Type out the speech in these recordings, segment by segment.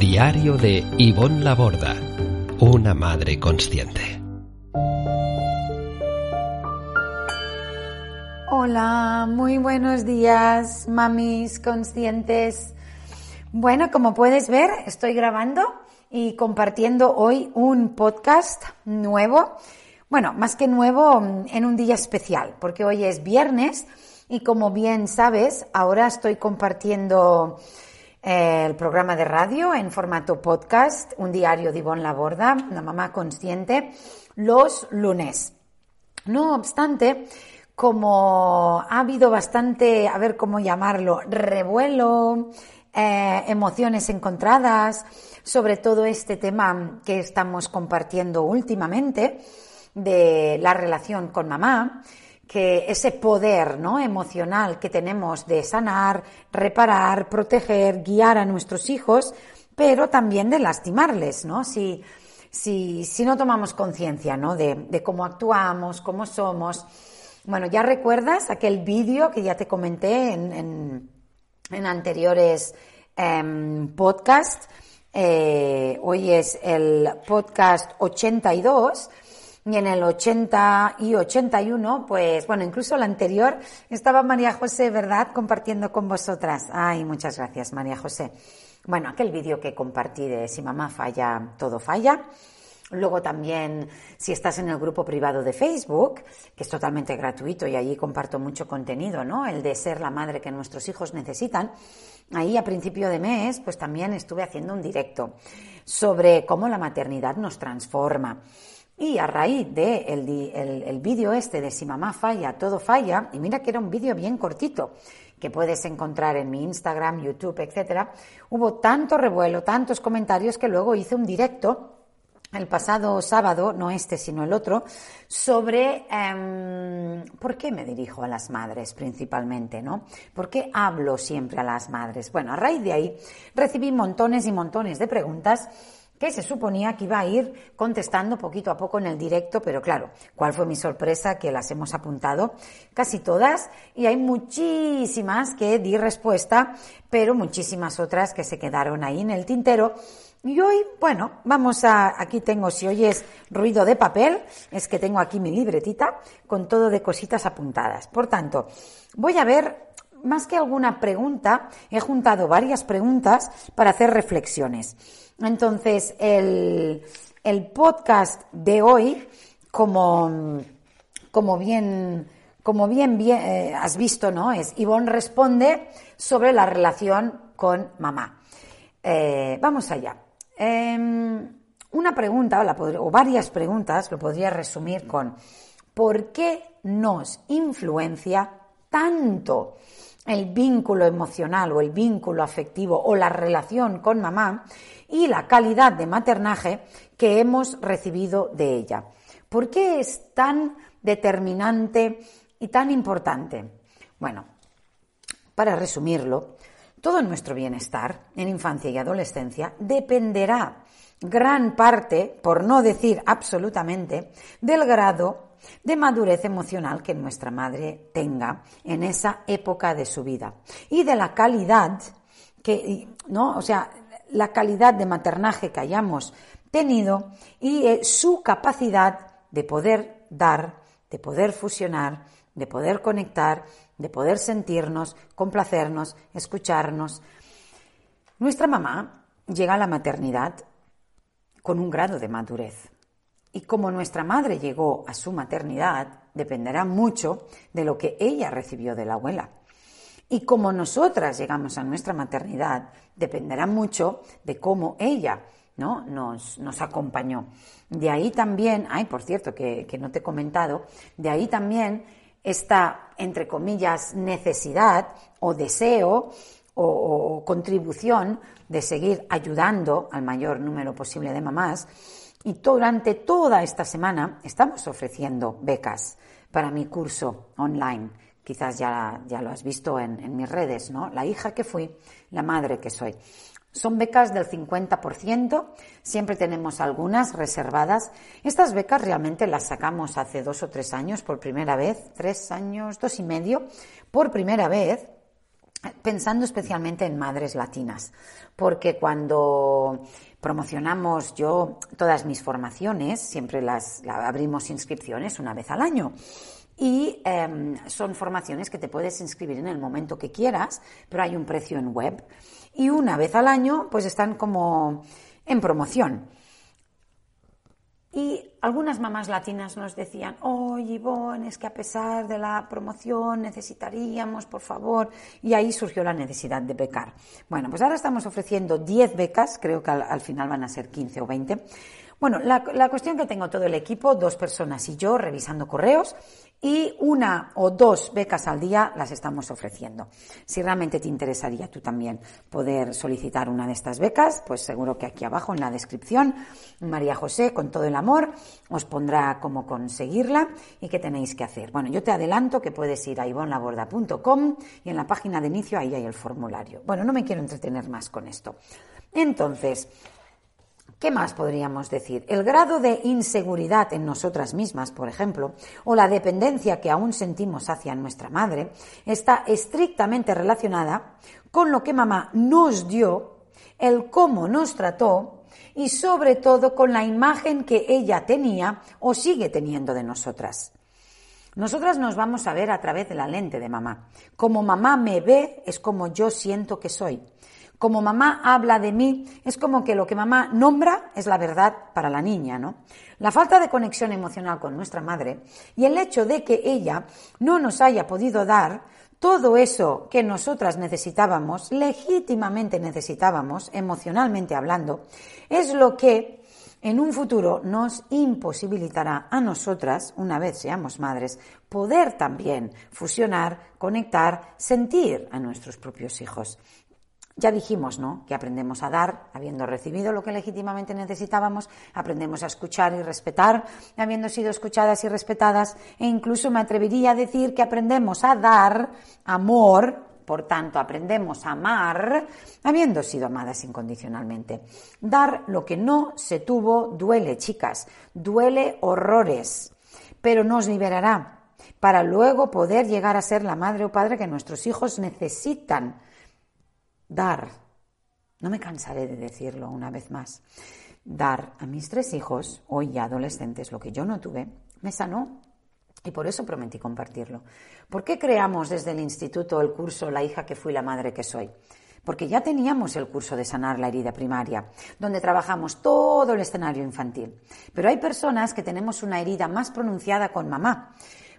Diario de Ivonne Laborda, una madre consciente. Hola, muy buenos días, mamis conscientes. Bueno, como puedes ver, estoy grabando y compartiendo hoy un podcast nuevo. Bueno, más que nuevo, en un día especial, porque hoy es viernes y como bien sabes, ahora estoy compartiendo el programa de radio en formato podcast, un diario de Ivonne Laborda, una mamá consciente, los lunes. No obstante, como ha habido bastante, a ver cómo llamarlo, revuelo, eh, emociones encontradas sobre todo este tema que estamos compartiendo últimamente de la relación con mamá, que ese poder ¿no? emocional que tenemos de sanar, reparar, proteger, guiar a nuestros hijos, pero también de lastimarles, ¿no? Si, si, si no tomamos conciencia ¿no? de, de, cómo actuamos, cómo somos. Bueno, ya recuerdas aquel vídeo que ya te comenté en, en, anteriores eh, podcasts. Eh, hoy es el podcast 82 y en el 80 y 81, pues bueno, incluso el anterior estaba María José, ¿verdad?, compartiendo con vosotras. Ay, muchas gracias, María José. Bueno, aquel vídeo que compartí de Si mamá falla, todo falla. Luego también, si estás en el grupo privado de Facebook, que es totalmente gratuito y allí comparto mucho contenido, ¿no? El de ser la madre que nuestros hijos necesitan. Ahí a principio de mes, pues también estuve haciendo un directo sobre cómo la maternidad nos transforma. Y a raíz de el, el, vídeo este de si mamá falla, todo falla, y mira que era un vídeo bien cortito, que puedes encontrar en mi Instagram, YouTube, etcétera, hubo tanto revuelo, tantos comentarios que luego hice un directo el pasado sábado, no este sino el otro, sobre eh, por qué me dirijo a las madres principalmente, ¿no? ¿Por qué hablo siempre a las madres? Bueno, a raíz de ahí recibí montones y montones de preguntas que se suponía que iba a ir contestando poquito a poco en el directo, pero claro, ¿cuál fue mi sorpresa? Que las hemos apuntado casi todas y hay muchísimas que di respuesta, pero muchísimas otras que se quedaron ahí en el tintero. Y hoy, bueno, vamos a, aquí tengo, si oyes ruido de papel, es que tengo aquí mi libretita con todo de cositas apuntadas. Por tanto, voy a ver más que alguna pregunta, he juntado varias preguntas para hacer reflexiones. Entonces, el, el podcast de hoy, como, como bien, como bien, bien eh, has visto, ¿no? Es Ivonne responde sobre la relación con mamá. Eh, vamos allá. Eh, una pregunta, o, la, o varias preguntas, lo podría resumir con ¿por qué nos influencia tanto el vínculo emocional o el vínculo afectivo o la relación con mamá y la calidad de maternaje que hemos recibido de ella. ¿Por qué es tan determinante y tan importante? Bueno, para resumirlo, todo nuestro bienestar en infancia y adolescencia dependerá gran parte, por no decir absolutamente, del grado de madurez emocional que nuestra madre tenga en esa época de su vida y de la calidad que, ¿no? O sea, la calidad de maternaje que hayamos tenido y eh, su capacidad de poder dar, de poder fusionar, de poder conectar, de poder sentirnos, complacernos, escucharnos. Nuestra mamá llega a la maternidad con un grado de madurez. Y como nuestra madre llegó a su maternidad, dependerá mucho de lo que ella recibió de la abuela. Y como nosotras llegamos a nuestra maternidad, dependerá mucho de cómo ella ¿no? nos, nos acompañó. De ahí también, ay, por cierto, que, que no te he comentado, de ahí también esta, entre comillas, necesidad o deseo o, contribución de seguir ayudando al mayor número posible de mamás. Y durante toda esta semana estamos ofreciendo becas para mi curso online. Quizás ya, ya lo has visto en, en mis redes, ¿no? La hija que fui, la madre que soy. Son becas del 50%, siempre tenemos algunas reservadas. Estas becas realmente las sacamos hace dos o tres años por primera vez, tres años, dos y medio, por primera vez, pensando especialmente en madres latinas, porque cuando promocionamos yo todas mis formaciones, siempre las, abrimos inscripciones una vez al año. Y em, son formaciones que te puedes inscribir en el momento que quieras, pero hay un precio en web. Y una vez al año, pues están como en promoción. Y algunas mamás latinas nos decían, oye, Ivonne, es que a pesar de la promoción necesitaríamos, por favor, y ahí surgió la necesidad de becar. Bueno, pues ahora estamos ofreciendo 10 becas, creo que al, final van a ser 15 o 20. Bueno, la, la cuestión que tengo todo el equipo, dos personas y yo, revisando correos, y una o dos becas al día las estamos ofreciendo. Si realmente te interesaría tú también poder solicitar una de estas becas, pues seguro que aquí abajo en la descripción María José, con todo el amor, os pondrá cómo conseguirla y qué tenéis que hacer. Bueno, yo te adelanto que puedes ir a ivonlaborda.com y en la página de inicio ahí hay el formulario. Bueno, no me quiero entretener más con esto. Entonces, ¿Qué más podríamos decir? El grado de inseguridad en nosotras mismas, por ejemplo, o la dependencia que aún sentimos hacia nuestra madre, está estrictamente relacionada con lo que mamá nos dio, el cómo nos trató y sobre todo con la imagen que ella tenía o sigue teniendo de nosotras. Nosotras nos vamos a ver a través de la lente de mamá. Como mamá me ve es como yo siento que soy como mamá habla de mí, es como que lo que mamá nombra es la verdad para la niña, ¿no? La falta de conexión emocional con nuestra madre y el hecho de que ella no nos haya podido dar todo eso que nosotras necesitábamos, legítimamente necesitábamos, emocionalmente hablando, es lo que en un futuro nos imposibilitará a nosotras, una vez seamos madres, poder también fusionar, conectar, sentir a nuestros propios hijos. Ya dijimos, ¿no? Que aprendemos a dar, habiendo recibido lo que legítimamente necesitábamos, aprendemos a escuchar y respetar, habiendo sido escuchadas y respetadas, e incluso me atrevería a decir que aprendemos a dar amor, por tanto, aprendemos a amar, habiendo sido amadas incondicionalmente. Dar lo que no se tuvo duele, chicas, duele horrores, pero nos liberará para luego poder llegar a ser la madre o padre que nuestros hijos necesitan dar, no me cansaré de decirlo una vez más, dar a mis tres hijos, hoy ya adolescentes, lo que yo no tuve, me sanó. Y por eso prometí compartirlo. ¿Por qué creamos desde el instituto el curso La hija que fui, la madre que soy? Porque ya teníamos el curso de sanar la herida primaria, donde trabajamos todo el escenario infantil. Pero hay personas que tenemos una herida más pronunciada con mamá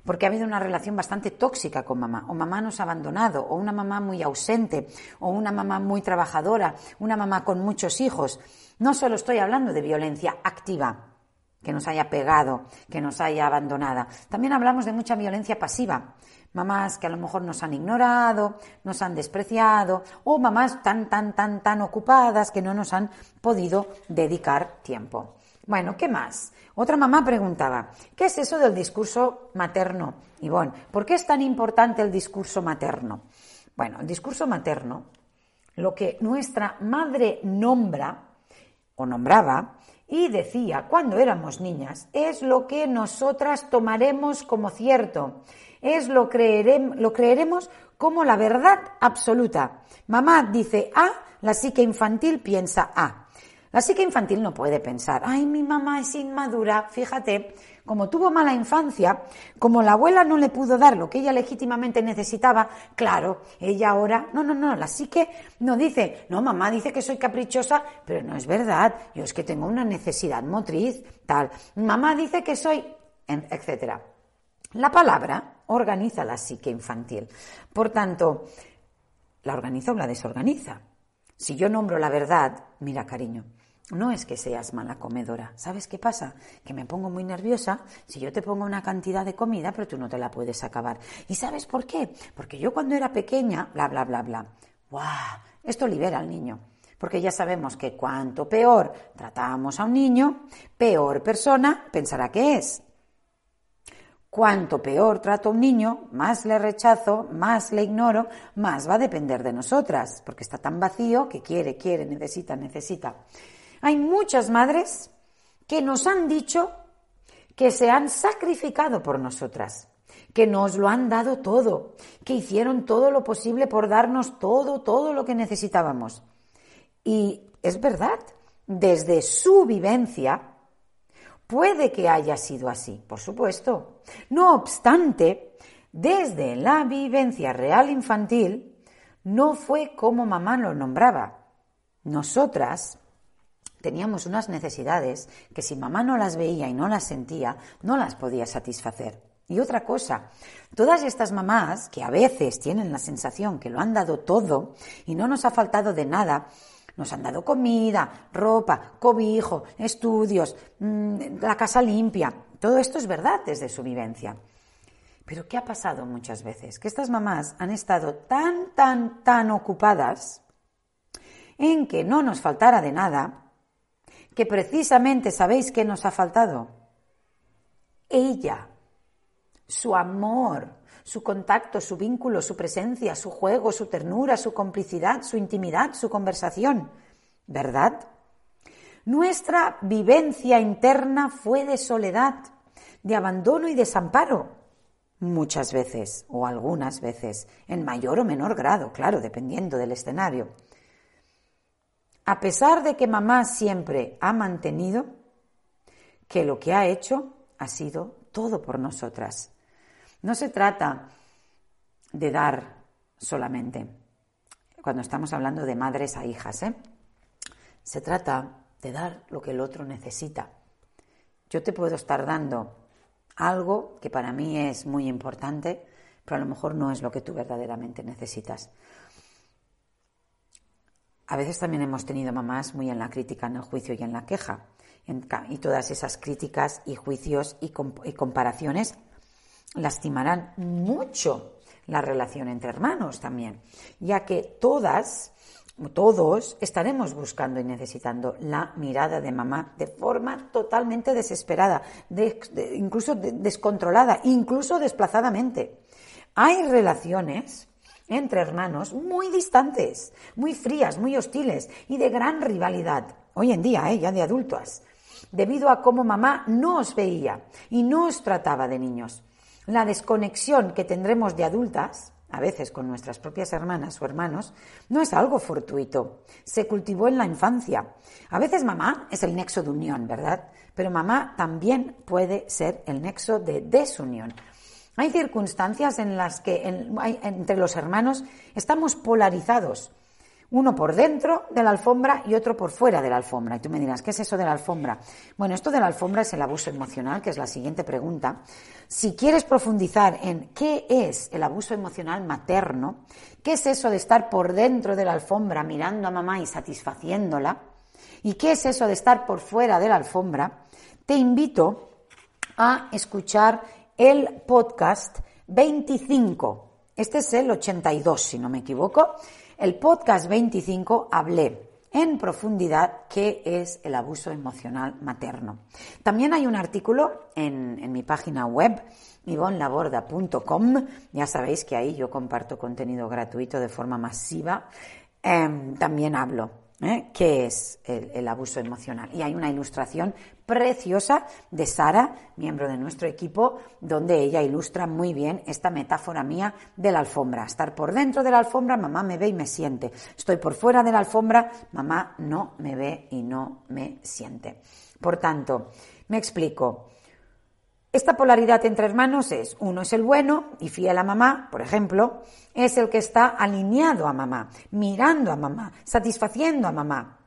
porque ha habido una relación bastante tóxica con mamá, o mamá nos ha abandonado, o una mamá muy ausente, o una mamá muy trabajadora, una mamá con muchos hijos. No solo estoy hablando de violencia activa, que nos haya pegado, que nos haya abandonada. También hablamos de mucha violencia pasiva. Mamás que a lo mejor nos han ignorado, nos han despreciado, o mamás tan, tan, tan, tan ocupadas que no nos han podido dedicar tiempo. Bueno, ¿qué más? Otra mamá preguntaba, ¿qué es eso del discurso materno? Ivonne, ¿por qué es tan importante el discurso materno? Bueno, el discurso materno, lo que nuestra madre nombra o nombraba y decía cuando éramos niñas, es lo que nosotras tomaremos como cierto, es lo, lo creeremos como la verdad absoluta. Mamá dice A, la psique infantil piensa A. La psique infantil no puede pensar, ay, mi mamá es inmadura, fíjate, como tuvo mala infancia, como la abuela no le pudo dar lo que ella legítimamente necesitaba, claro, ella ahora, no, no, no, la psique no dice, no, mamá dice que soy caprichosa, pero no es verdad, yo es que tengo una necesidad motriz, tal, mamá dice que soy, etcétera. La palabra organiza la psique infantil. Por tanto, la organiza o la desorganiza. Si yo nombro la verdad, mira cariño, no es que seas mala comedora. ¿Sabes qué pasa? Que me pongo muy nerviosa si yo te pongo una cantidad de comida, pero tú no te la puedes acabar. ¿Y sabes por qué? Porque yo cuando era pequeña, bla, bla, bla, bla. ¡Guau! Esto libera al niño, porque ya sabemos que cuanto peor tratamos a un niño, peor persona pensará que es. Cuanto peor trato a un niño, más le rechazo, más le ignoro, más va a depender de nosotras, porque está tan vacío que quiere, quiere, necesita, necesita. Hay muchas madres que nos han dicho que se han sacrificado por nosotras, que nos lo han dado todo, que hicieron todo lo posible por darnos todo, todo lo que necesitábamos. Y es verdad, desde su vivencia, Puede que haya sido así, por supuesto. No obstante, desde la vivencia real infantil, no fue como mamá lo nombraba. Nosotras teníamos unas necesidades que si mamá no las veía y no las sentía, no las podía satisfacer. Y otra cosa, todas estas mamás que a veces tienen la sensación que lo han dado todo y no nos ha faltado de nada, nos han dado comida, ropa, cobijo, estudios, mm, la casa limpia. Todo esto es verdad desde su vivencia. Pero ¿qué ha pasado muchas veces? Que estas mamás han estado tan, tan, tan ocupadas en que no nos faltara de nada, que precisamente sabéis qué nos ha faltado. Ella, su amor, su contacto, su vínculo, su presencia, su juego, su ternura, su complicidad, su intimidad, su conversación. ¿Verdad? Nuestra vivencia interna fue de soledad, de abandono y desamparo. Muchas veces, o algunas veces, en mayor o menor grado, claro, dependiendo del escenario. A pesar de que mamá siempre ha mantenido que lo que ha hecho ha sido todo por nosotras. No se trata de dar solamente, cuando estamos hablando de madres a hijas, ¿eh? se trata de dar lo que el otro necesita. Yo te puedo estar dando algo que para mí es muy importante, pero a lo mejor no es lo que tú verdaderamente necesitas. A veces también hemos tenido mamás muy en la crítica, en el juicio y en la queja. y todas esas críticas y juicios y comparaciones lastimarán mucho la relación entre hermanos también, ya que todas, todos estaremos buscando y necesitando la mirada de mamá de forma totalmente desesperada, incluso descontrolada, incluso desplazadamente. Hay relaciones entre hermanos muy distantes, muy frías, muy hostiles y de gran rivalidad. Hoy en día, ¿eh? ya de adultos, debido a cómo mamá no os veía y no os trataba de niños. La desconexión que tendremos de adultas, a veces con nuestras propias hermanas o hermanos, no es algo fortuito. Se cultivó en la infancia. A veces mamá es el nexo de unión, ¿verdad? Pero mamá también puede ser el nexo de desunión. Hay circunstancias en las que entre los hermanos estamos polarizados uno por dentro de la alfombra y otro por fuera de la alfombra. Y tú me dirás, ¿qué es eso de la alfombra? Bueno, esto de la alfombra es el abuso emocional, que es la siguiente pregunta. Si quieres profundizar en qué es el abuso emocional materno, qué es eso de estar por dentro de la alfombra mirando a mamá y satisfaciéndola, y qué es eso de estar por fuera de la alfombra, te invito a escuchar el podcast 25. Este es el 82, si no me equivoco el podcast 25 hablé en profundidad qué es el abuso emocional materno. También hay un artículo en, mi página web ivonlaborda.com. Ya sabéis que ahí yo comparto contenido gratuito de forma masiva. Em, también hablo ¿eh? qué es el, abuso emocional. Y hay una ilustración preciosa de Sara, miembro de nuestro equipo, donde ella ilustra muy bien esta metáfora mía de la alfombra. Estar por dentro de la alfombra, mamá me ve y me siente. Estoy por fuera de la alfombra, mamá no me ve y no me siente. Por tanto, me explico. Esta polaridad entre hermanos es, uno es el bueno y fiel a mamá, por ejemplo, es el que está alineado a mamá, mirando a mamá, satisfaciendo a mamá.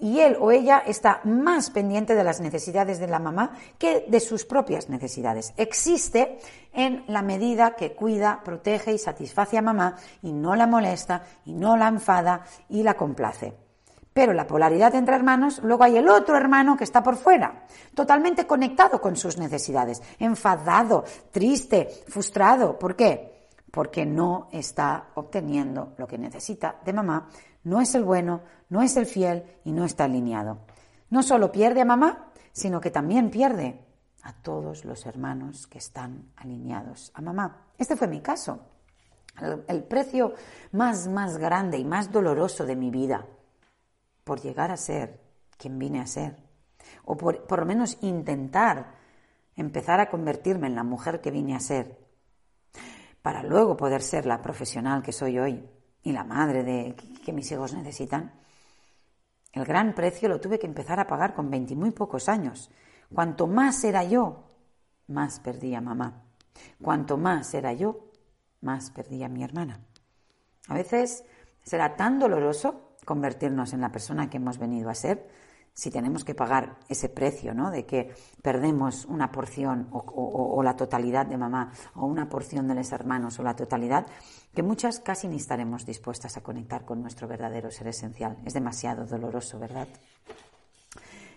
Y él o ella está más pendiente de las necesidades de la mamá que de sus propias necesidades. Existe en la medida que cuida, protege y satisface a mamá y no la molesta y no la enfada y la complace. Pero la polaridad entre hermanos, luego hay el otro hermano que está por fuera, totalmente conectado con sus necesidades, enfadado, triste, frustrado. ¿Por qué? porque no está obteniendo lo que necesita de mamá, no es el bueno, no es el fiel y no está alineado. No solo pierde a mamá, sino que también pierde a todos los hermanos que están alineados a mamá. Este fue mi caso. El, precio más, más grande y más doloroso de mi vida por llegar a ser quien vine a ser, o por, por lo menos intentar empezar a convertirme en la mujer que vine a ser, para luego poder ser la profesional que soy hoy y la madre de que mis hijos necesitan. El gran precio lo tuve que empezar a pagar con veinti muy pocos años. Cuanto más era yo, más perdía mamá. Cuanto más era yo, más perdía mi hermana. A veces será tan doloroso convertirnos en la persona que hemos venido a ser si tenemos que pagar ese precio, ¿no? De que perdemos una porción o, la totalidad de mamá o una porción de los hermanos o la totalidad, que muchas casi ni estaremos dispuestas a conectar con nuestro verdadero ser esencial. Es demasiado doloroso, ¿verdad?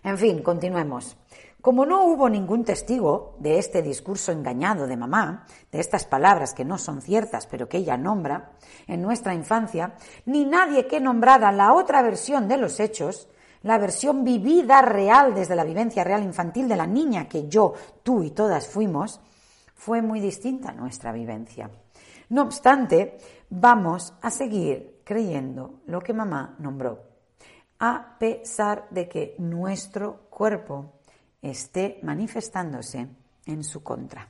En fin, continuemos. Como no hubo ningún testigo de este discurso engañado de mamá, de estas palabras que no son ciertas pero que ella nombra en nuestra infancia, ni nadie que nombrara la otra versión de los hechos, la versión vivida real desde la vivencia real infantil de la niña que yo, tú y todas fuimos, fue muy distinta a nuestra vivencia. No obstante, vamos a seguir creyendo lo que mamá nombró, a pesar de que nuestro cuerpo esté manifestándose en su contra.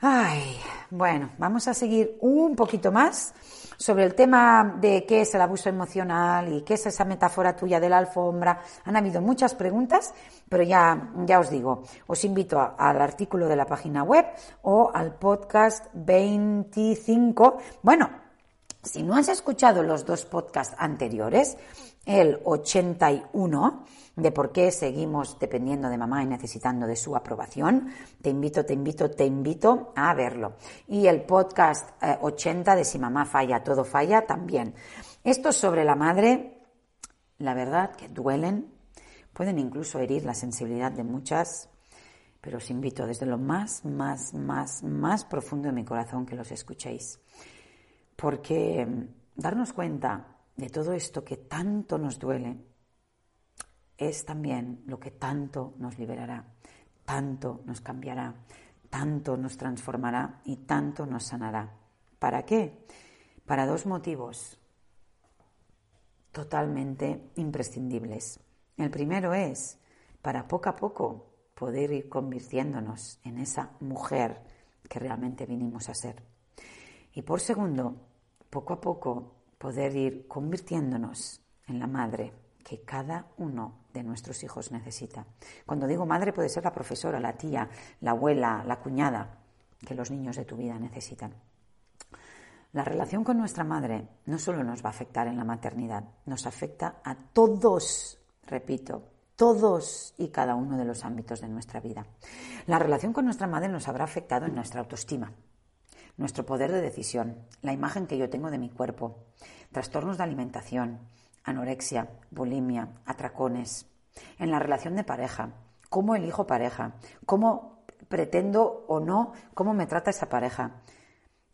Ay, bueno, vamos a seguir un poquito más sobre el tema de qué es el abuso emocional y qué es esa metáfora tuya de la alfombra. Han habido muchas preguntas, pero ya, ya os digo, os invito al artículo de la página web o al podcast 25. Bueno, si no has escuchado los dos podcasts anteriores, el 81 de por qué seguimos dependiendo de mamá y necesitando de su aprobación, te invito, te invito, te invito a verlo. Y el podcast 80 eh, de si mamá falla, todo falla también. Estos sobre la madre, la verdad que duelen, pueden incluso herir la sensibilidad de muchas, pero os invito desde lo más, más, más, más profundo de mi corazón que los escuchéis. Porque mm, darnos cuenta de todo esto que tanto nos duele es también lo que tanto nos liberará, tanto nos cambiará, tanto nos transformará y tanto nos sanará. ¿Para qué? Para dos motivos totalmente imprescindibles. El primero es para poco a poco poder ir convirtiéndonos en esa mujer que realmente vinimos a ser. Y por segundo, poco a poco poder ir convirtiéndonos en la madre que cada uno de nuestros hijos necesita. Cuando digo madre puede ser la profesora, la tía, la abuela, la cuñada que los niños de tu vida necesitan. La relación con nuestra madre no solo nos va a afectar en la maternidad, nos afecta a todos, repito, todos y cada uno de los ámbitos de nuestra vida. La relación con nuestra madre nos habrá afectado en nuestra autoestima, nuestro poder de decisión, la imagen que yo tengo de mi cuerpo, trastornos de alimentación, anorexia, bulimia, atracones, en la relación de pareja, cómo elijo pareja, cómo pretendo o no, cómo me trata esa pareja,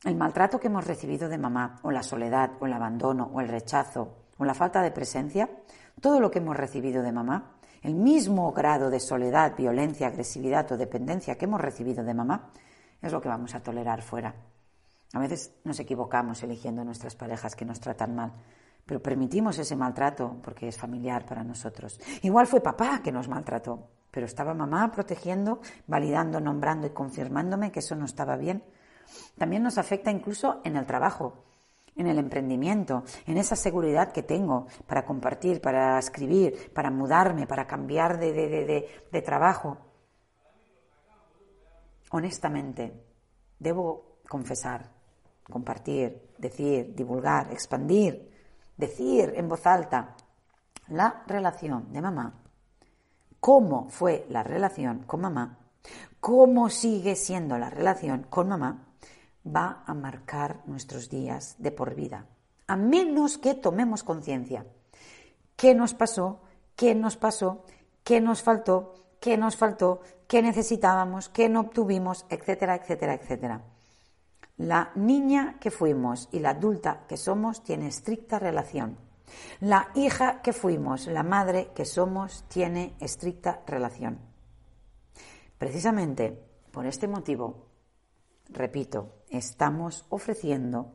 el maltrato que hemos recibido de mamá, o la soledad, o el abandono, o el rechazo, o la falta de presencia, todo lo que hemos recibido de mamá, el mismo grado de soledad, violencia, agresividad o dependencia que hemos recibido de mamá, es lo que vamos a tolerar fuera. A veces nos equivocamos eligiendo nuestras parejas que nos tratan mal, pero permitimos ese maltrato porque es familiar para nosotros. Igual fue papá que nos maltrató, pero estaba mamá protegiendo, validando, nombrando y confirmándome que eso no estaba bien. También nos afecta incluso en el trabajo, en el emprendimiento, en esa seguridad que tengo para compartir, para escribir, para mudarme, para cambiar de, de, de trabajo. Honestamente, debo confesar compartir, decir, divulgar, expandir, decir en voz alta la relación de mamá, cómo fue la relación con mamá, cómo sigue siendo la relación con mamá, va a marcar nuestros días de por vida, a menos que tomemos conciencia. ¿Qué nos pasó? ¿Qué nos pasó? ¿Qué nos faltó? ¿Qué nos faltó? ¿Qué necesitábamos? ¿Qué no obtuvimos? Etcétera, etcétera, etcétera. La niña que fuimos y la adulta que somos tiene estricta relación. La hija que fuimos, la madre que somos, tiene estricta relación. Precisamente por este motivo, repito, estamos ofreciendo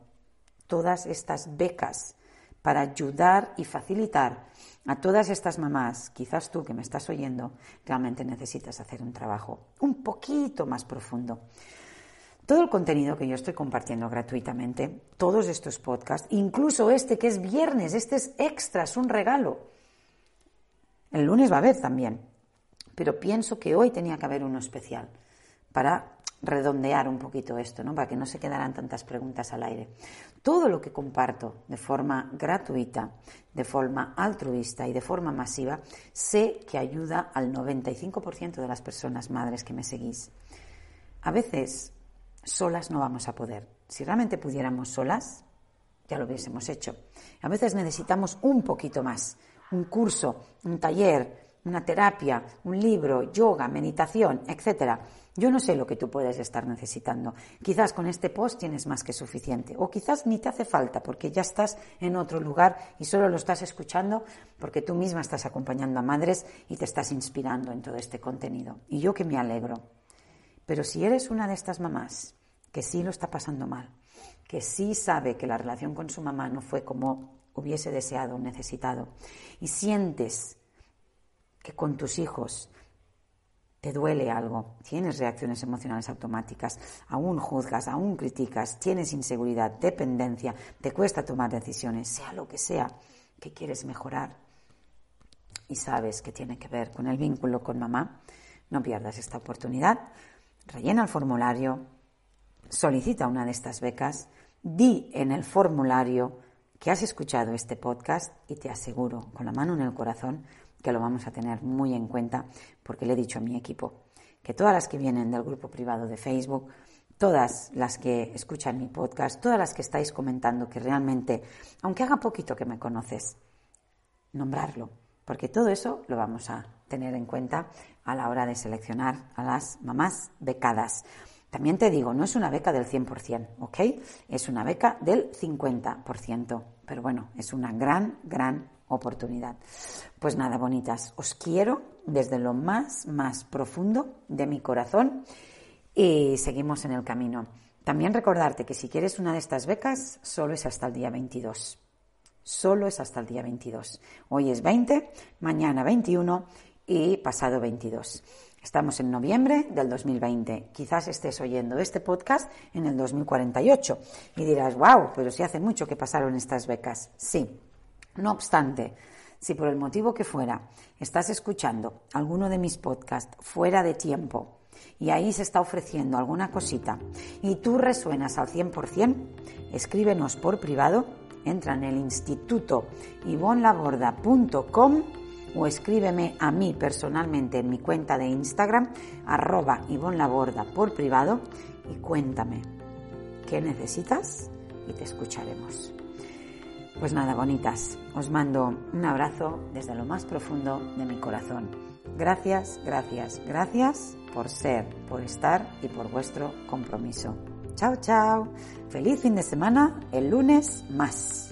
todas estas becas para ayudar y facilitar a todas estas mamás, quizás tú que me estás oyendo, realmente necesitas hacer un trabajo un poquito más profundo. Todo el contenido que yo estoy compartiendo gratuitamente, todos estos podcasts, incluso este que es viernes, este es extra, es un regalo. El lunes va a haber también, pero pienso que hoy tenía que haber uno especial para redondear un poquito esto, ¿no? para que no se quedaran tantas preguntas al aire. Todo lo que comparto de forma gratuita, de forma altruista y de forma masiva, sé que ayuda al 95% de las personas madres que me seguís. A veces solas no vamos a poder. Si realmente pudiéramos solas, ya lo hubiésemos hecho. A veces necesitamos un poquito más, un curso, un taller, una terapia, un libro, yoga, meditación, etcétera yo no sé lo que tú puedes estar necesitando. Quizás con este post tienes más que suficiente o quizás ni te hace falta porque ya estás en otro lugar y solo lo estás escuchando porque tú misma estás acompañando a madres y te estás inspirando en todo este contenido. Y yo que me alegro. Pero si eres una de estas mamás que sí lo está pasando mal, que sí sabe que la relación con su mamá no fue como hubiese deseado o necesitado y sientes que con tus hijos te duele algo, tienes reacciones emocionales automáticas, aún juzgas, aún criticas, tienes inseguridad, dependencia, te cuesta tomar decisiones, sea lo que sea que quieres mejorar y sabes que tiene que ver con el vínculo con mamá, no pierdas esta oportunidad. Rellena el formulario, solicita una de estas becas, di en el formulario que has escuchado este podcast y te aseguro, con la mano en el corazón, que lo vamos a tener muy en cuenta porque le he dicho a mi equipo que todas las que vienen del grupo privado de Facebook, todas las que escuchan mi podcast, todas las que estáis comentando que realmente, aunque haga poquito que me conoces, nombrarlo, porque todo eso lo vamos a tener en cuenta a la hora de seleccionar a las mamás becadas. También te digo, no es una beca del 100%, ¿ok? Es una beca del 50%, pero bueno, es una gran, gran oportunidad. Pues nada, bonitas, os quiero desde lo más, más profundo de mi corazón y seguimos en el camino. También recordarte que si quieres una de estas becas, solo es hasta el día 22. Solo es hasta el día 22. Hoy es 20, mañana 21 y pasado 22. Estamos en noviembre del 2020. Quizás estés oyendo este podcast en el 2048 y dirás, wow, pero si hace mucho que pasaron estas becas. Sí, no obstante, si por el motivo que fuera estás escuchando alguno de mis podcasts fuera de tiempo y ahí se está ofreciendo alguna cosita y tú resuenas al 100%, escríbenos por privado, entra en el instituto ivonlaborda.com o escríbeme a mí personalmente en mi cuenta de Instagram, arroba ivonlaborda por privado y cuéntame qué necesitas y te escucharemos. Pues nada, bonitas, os mando un abrazo desde lo más profundo de mi corazón. Gracias, gracias, gracias por ser, por estar y por vuestro compromiso. Chao, chao. Feliz fin de semana, el lunes más.